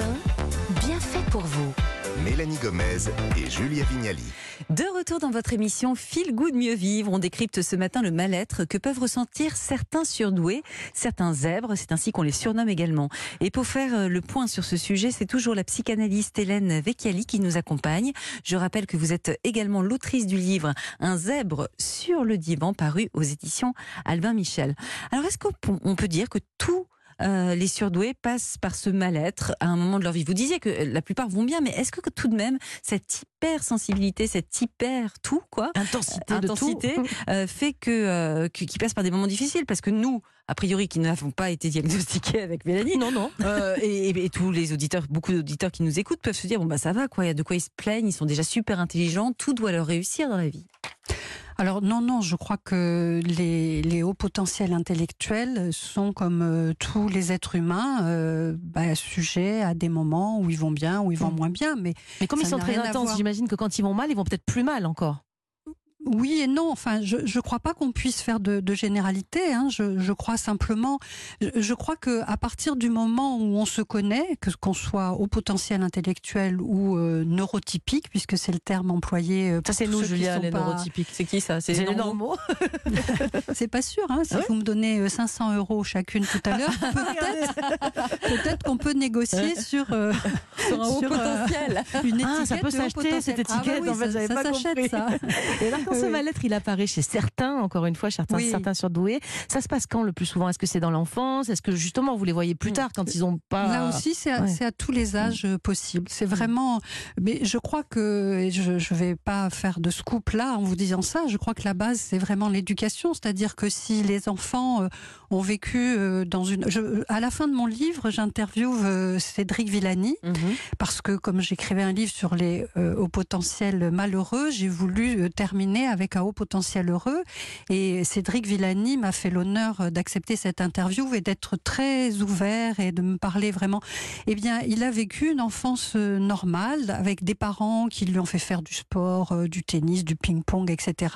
1, bien fait pour vous. Mélanie Gomez et Julia Vignali. De retour dans votre émission Feel Good Mieux Vivre, on décrypte ce matin le mal-être que peuvent ressentir certains surdoués, certains zèbres, c'est ainsi qu'on les surnomme également. Et pour faire euh, le point sur ce sujet, c'est toujours la psychanalyste Hélène Vecchiali qui nous accompagne. Je rappelle que vous êtes également l'autrice du livre Un zèbre sur le divan paru aux éditions Albin Michel. Alors est-ce qu'on peut dire que tout euh, les surdoués passent par ce mal-être à un moment de leur vie. Vous disiez que la plupart vont bien, mais est-ce que tout de même cette hypersensibilité, cette hyper tout quoi, intensité, intensité euh, fait que euh, qu'ils passent par des moments difficiles? Parce que nous, a priori, qui n'avons pas été diagnostiqués avec Mélanie, non non, et, tous les auditeurs, beaucoup d'auditeurs qui nous écoutent peuvent se dire bon bah ça va quoi, il y a de quoi ils se plaignent, ils sont déjà super intelligents, tout doit leur réussir dans la vie. Alors non, non, je crois que les, hauts potentiels intellectuels sont comme euh, tous les êtres humains, euh, bah, sujets à des moments où ils vont bien, où ils vont mm. moins bien. Mais, mais comme ils sont très intenses, j'imagine que quand ils vont mal, ils vont peut-être plus mal encore. Oui et non. Enfin, je ne crois pas qu'on puisse faire de, de généralité. Hein. Je, je, crois simplement. Je, crois que à partir du moment où on se connaît, que qu'on soit au potentiel intellectuel ou euh, neurotypique, puisque c'est le terme employé. Euh, ça c'est nous, Julia, les neurotypiques. C'est qui ça? C'est les normaux. c'est pas sûr. Hein. Si vous me donnez 500 euh, euros chacune tout à l'heure, peut-être peut qu'on peut négocier sur, sur un haut potentiel. Une étiquette ah, ça peut s'acheter cette étiquette. Ah, bah en fait, ça, pas s'achète ça. Et ce mal-être, il apparaît chez certains, encore une fois, certains, certains surdoués. Ça se passe quand le plus souvent? Est-ce que c'est dans l'enfance? Est-ce que justement vous les voyez plus tard quand ils n'ont pas. Là aussi, c'est à, tous les âges euh, possibles. C'est vraiment. Mais je crois que. Je ne vais pas faire de scoop là en vous disant ça. Je crois que la base, c'est vraiment l'éducation. C'est-à-dire que si les enfants euh, ont vécu euh, dans une. à la fin de mon livre, j'interviewe Cédric Villani mhm. parce que, comme j'écrivais un livre sur les hauts potentiels malheureux, j'ai voulu terminer avec un haut potentiel heureux. Et Cédric Villani m'a fait l'honneur d'accepter cette interview et d'être très ouvert et de me parler vraiment. Eh bien, il a vécu une enfance euh, normale avec des parents qui lui ont fait faire du sport, euh, du tennis, du ping-pong, etc.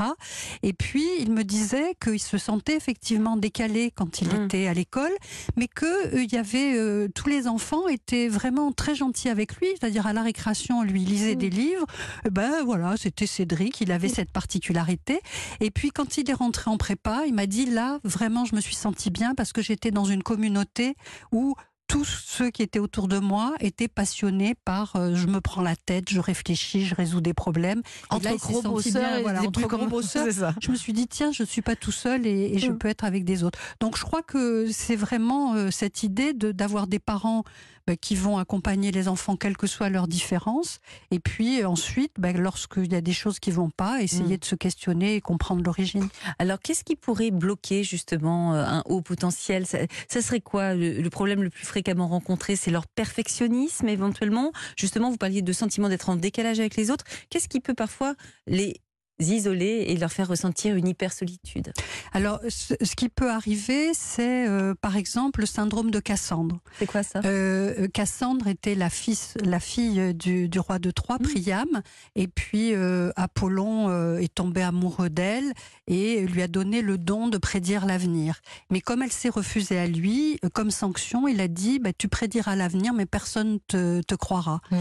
Et puis, il me disait qu'il se sentait effectivement décalé quand il mmh. était à l'école, mais que euh, il y avait tous les enfants étaient vraiment très gentils avec lui, c'est-à-dire à la récréation, lui lisait mmh. des livres. ben voilà, c'était Cédric, il avait mmh. cette partie et puis quand il est rentré en prépa, il m'a dit là, vraiment, je me suis senti bien parce que j'étais dans une communauté où tous ceux qui étaient autour de moi étaient passionnés par euh, je me prends la tête, je réfléchis, je résous des problèmes. Entre là, gros bosseurs, voilà, entre gros bosseurs, je me suis dit tiens, je suis pas tout seul et, je mm. peux être avec des autres. Donc je crois que c'est vraiment euh, cette idée de d'avoir des parents qui vont accompagner les enfants quelles que soient leurs différences et puis ensuite bah, lorsqu'il y a des choses qui vont pas, essayer mm. de se questionner et comprendre l'origine. Alors qu'est-ce qui pourrait bloquer justement euh, un haut potentiel? Ça, serait quoi? Le problème le plus fréquemment rencontrés, c'est leur perfectionnisme éventuellement? Justement, vous parliez de sentiment d'être en décalage avec les autres. Qu'est-ce qui peut parfois les isoler et leur faire ressentir une hyper solitude Alors, ce, qui peut arriver, c'est euh, par exemple le syndrome de Cassandre. C'est quoi ça? Euh, Cassandre était la, fille, la fille du, roi de Troie, mmh. Priam, et puis euh, Apollon est tombé amoureux d'elle et lui a donné le don de prédire l'avenir. Mais comme elle s'est refusée à lui, comme sanction, il a dit bah, Tu prédiras l'avenir, mais personne te, te croira. Mmh.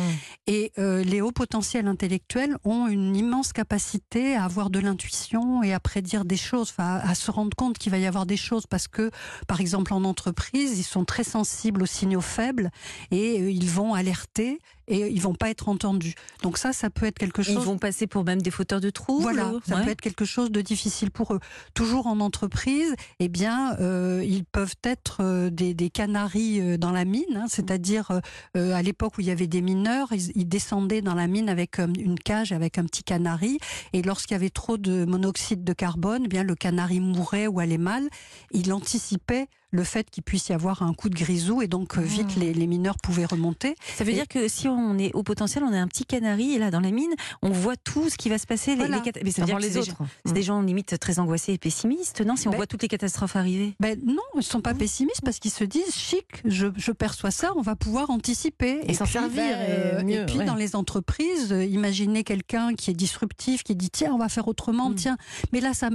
Et les hauts potentiels intellectuels ont une immense capacité à avoir de l'intuition et à prédire des choses, à se rendre compte qu'il va y avoir des choses parce que, par exemple, en entreprise, ils sont très sensibles aux signaux faibles et euh, ils vont alerter et ils vont pas être entendus. Donc ça, ça peut être quelque chose. Ils vont passer pour même des fauteurs de troubles. Voilà, ça peut être quelque chose de difficile pour eux. Toujours en entreprise, eh bien, euh, ils peuvent être euh, des, des, canaris euh, dans la mine, hein, c'est-à-dire euh, à l'époque où il y avait des mineurs, ils, ils, descendaient dans la mine avec une cage avec un petit canari, et lorsqu'il y avait trop de monoxyde de carbone, eh bien le canari mourait ou allait mal. Il anticipait le fait qu'il puisse y avoir un coup de grisou et donc vite ah. les, mineurs pouvaient remonter. Ça veut dire que si on est au potentiel, on a un petit canari et là dans la mine, on voit tout ce qui va se passer. Les, Mais ça veut dire les autres. C'est des, gens limite très angoissés et pessimistes, non Si on ben voit toutes les catastrophes arriver? Ben non, ils ne sont pas pessimistes parce qu'ils se disent chic, je, perçois ça, on va pouvoir anticiper et, s'en servir. Ben, et, puis dans les entreprises, euh, imaginez quelqu'un qui est disruptif, qui dit tiens on va faire autrement, mm. tiens, mais là ça,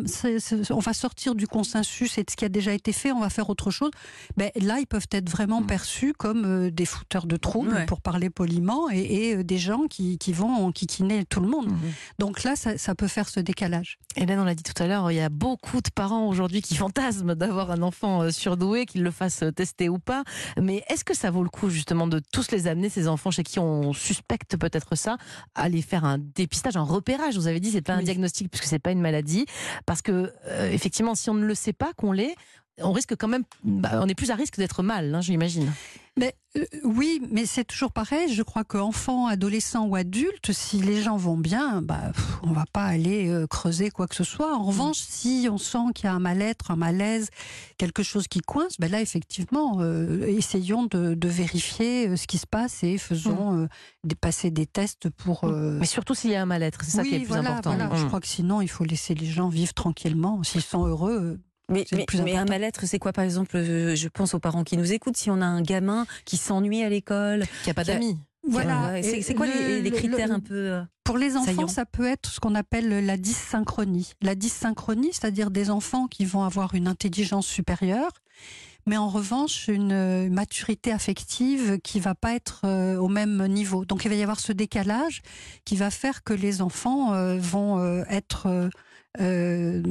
on va sortir du consensus et de ce qui a déjà été fait, on va faire autre chose, ben, là, ils peuvent être vraiment Mm. perçus comme euh, des fouteurs de troubles, Ouais. pour parler poliment, et, et, euh, des gens qui, qui vont enquiquiner tout le monde. Mhm. Donc là, ça, ça peut faire ce décalage. Hélène, on l'a dit tout à l'heure, il y a beaucoup de parents aujourd'hui qui fantasment d'avoir un enfant euh, surdoué, qu'ils le fassent tester ou pas. Mais est-ce que ça vaut le coup justement de tous les amener, ces enfants chez qui on suspecte peut-être ça, à aller faire un dépistage, un repérage? Vous avez dit, c'est pas un Oui. diagnostic puisque c'est pas une maladie. Parce que euh, effectivement, si on ne le sait pas qu'on l'est, on risque quand même, bah, on est plus à risque d'être mal, hein, j'imagine. Mais, euh, oui, mais c'est toujours pareil. Je crois qu'enfant, adolescent ou adulte, si les gens vont bien, bah, pff, on va pas aller euh, creuser quoi que ce soit. En revanche, si on sent qu'il y a un mal-être, un malaise, quelque chose qui coince, ben là, effectivement, euh, essayons de, de vérifier ce qui se passe et faisons des- passer des tests pour. euh, Mais surtout s'il y a un mal-être, c'est ça oui, qui est le plus voilà, important. voilà. Mm. Je crois que sinon, il faut laisser les gens vivre tranquillement. S'ils sont heureux, Mais, un mal-être, c'est quoi par exemple euh, Je pense aux parents qui nous écoutent. Si on a un gamin qui s'ennuie à l'école, Qu'il n'y a pas Qui d'amis. voilà. C'est quoi le- les, les le- critères le- un peu euh, Pour les enfants, ça peut être ce qu'on appelle la dysynchronie. La dysynchronie, c'est-à-dire des enfants qui vont avoir une intelligence supérieure, mais en revanche une euh, maturité affective qui va pas être euh, au même niveau. Donc il va y avoir ce décalage qui va faire que les enfants euh, vont euh, être euh,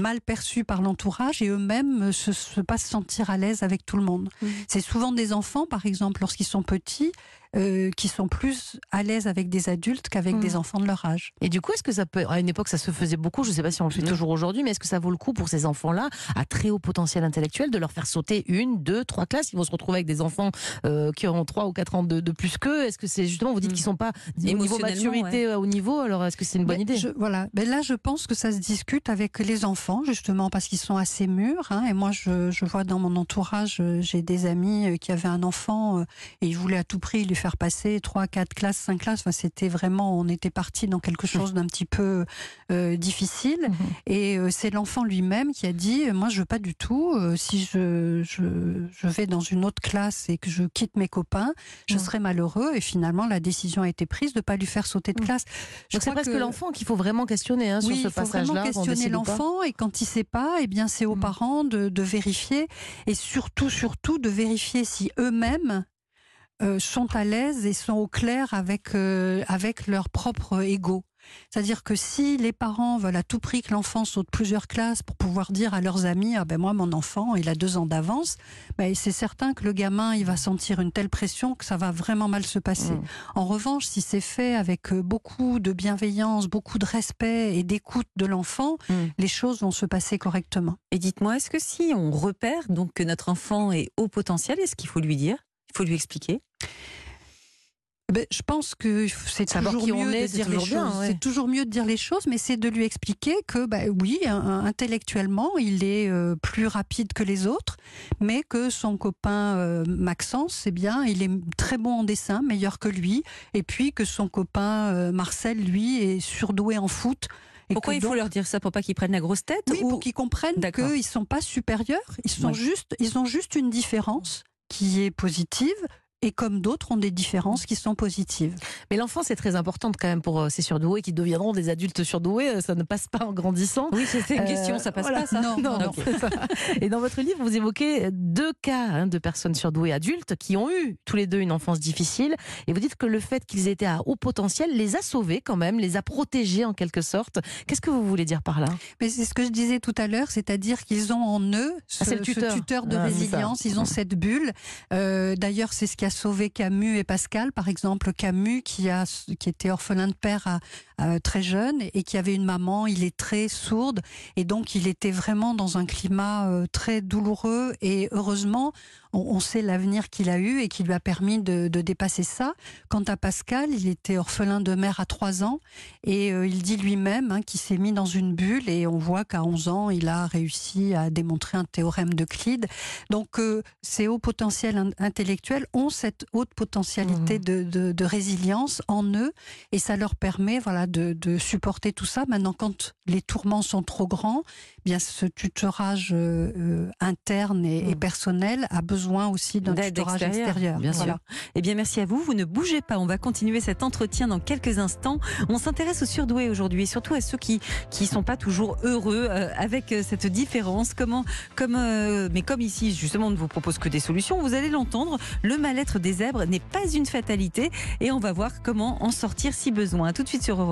mal perçus par l'entourage et eux-mêmes se, se pas se sentir à l'aise avec tout le monde. Mhm. C'est souvent des enfants, par exemple, lorsqu'ils sont petits, euh, qui sont plus à l'aise avec des adultes qu'avec des enfants de leur âge. Et du coup, est-ce que ça peut, à une époque, ça se faisait beaucoup, je ne sais pas si on le fait Non. toujours aujourd'hui, mais est-ce que ça vaut le coup pour ces enfants-là, à très haut potentiel intellectuel, de leur faire sauter une, deux, trois classes? Ils vont se retrouver avec des enfants euh, qui ont trois ou quatre ans de, de plus qu'eux. Est-ce que c'est justement, vous dites Mm. qu'ils sont pas au niveau maturité euh, au niveau, alors est-ce que c'est une bonne Mais idée? je- Voilà. Mais là, je pense que ça se discute avec les enfants, justement, parce qu'ils sont assez mûrs. hein. et moi, je, je vois dans mon entourage, j'ai des amis qui avaient un enfant et ils voulaient à tout prix lui faire passer trois, quatre classes, cinq classes. Enfin, c'était vraiment, on était parti dans quelque chose d'un petit peu euh, difficile. Mhm. Et euh, c'est l'enfant lui-même qui a dit Moi, je veux pas du tout. euh, si je, je, je vais dans une autre classe et que je quitte mes copains, je serai malheureux. Et finalement, la décision a été prise de pas lui faire sauter de Mhm. classe. Je Donc c'est presque que- l'enfant qu'il faut vraiment questionner hein, sur oui, ce il faut vraiment passage-là. questionner l'enfant et quand il sait pas, eh bien c'est aux Mm. parents de, de vérifier et surtout, surtout de vérifier si eux-mêmes euh, sont à l'aise et sont au clair avec euh, avec leur propre ego. C'est-à-dire que si les parents veulent à tout prix que l'enfant saute plusieurs classes pour pouvoir dire à leurs amis ah ben moi mon enfant il a deux ans d'avance, ben c'est certain que le gamin il va sentir une telle pression que ça va vraiment mal se passer. Mm. En revanche, si c'est fait avec euh, beaucoup de bienveillance, beaucoup de respect et d'écoute de l'enfant, Mm. les choses vont se passer correctement. Et dites-moi, est-ce que si on repère donc que notre enfant est haut potentiel, est-ce qu'il faut lui dire? Il faut lui expliquer Ben, je pense que c'est toujours on mieux est, de dire les choses. ouais. C'est toujours mieux de dire les choses, mais c'est de lui expliquer que, ben, oui, intellectuellement, il est euh, plus rapide que les autres, mais que son copain euh, Maxence, c'est bien, il est très bon en dessin, meilleur que lui, et puis que son copain euh, Marcel, lui, est surdoué en foot. et Pourquoi il faut leur dire ça pour pas qu'ils prennent la grosse tête Oui, ou- pour qu'ils comprennent qu'ils sont pas supérieurs, ils sont Ouais. juste, ils ont juste une différence qui est positive. Et comme d'autres ont des différences qui sont positives. Mais l'enfance est très importante quand même pour euh, ces surdoués qui deviendront des adultes surdoués. euh, Ça ne passe pas en grandissant. Oui, c'était une Euh, question, ça passe voilà. pas ça Non, Non, ça. Et dans votre livre, vous évoquez deux cas hein, de personnes surdouées adultes qui ont eu tous les deux une enfance difficile. Et vous dites que le fait qu'ils étaient à haut potentiel les a sauvés quand même, les a protégés en quelque sorte. Qu'est-ce que vous voulez dire par là? Mais c'est ce que je disais tout à l'heure, c'est-à-dire qu'ils ont en eux ce, Ah, ce tuteur. de Ah, résilience, ils ont cette bulle. Euh, D'ailleurs, c'est ce qui a sauvé Camus et Pascal, par exemple. Camus, qui, a, qui était orphelin de père à, à très jeune et qui avait une maman illettrée, sourde, et donc il était vraiment dans un climat euh, très douloureux. Et heureusement, on, on sait l'avenir qu'il a eu et qui lui a permis de, de dépasser ça. Quant à Pascal, il était orphelin de mère à 3 ans et euh, il dit lui-même hein, qu'il s'est mis dans une bulle et on voit qu'à 11 ans, il a réussi à démontrer un théorème d'Euclide. Donc euh, ces hauts potentiels in- intellectuels ont cette haute potentialité de, de- de résilience en eux et ça leur permet voilà, de, de supporter tout ça. Maintenant, quand les tourments sont trop grands, eh bien ce tutorage euh, euh, interne et, et Mm. personnel a besoin aussi d'un tutorage extérieur. bien Voilà. sûr. Eh bien, merci à vous. Vous ne bougez pas. On va continuer cet entretien dans quelques instants. On s'intéresse aux surdoués aujourd'hui, et surtout à ceux qui qui sont pas toujours heureux euh, avec cette différence. Comment, comme, euh, mais comme ici, justement, on ne vous propose que des solutions. Vous allez l'entendre. Le mal-être des zèbres n'est pas une fatalité, et on va voir comment en sortir si besoin. À tout de suite sur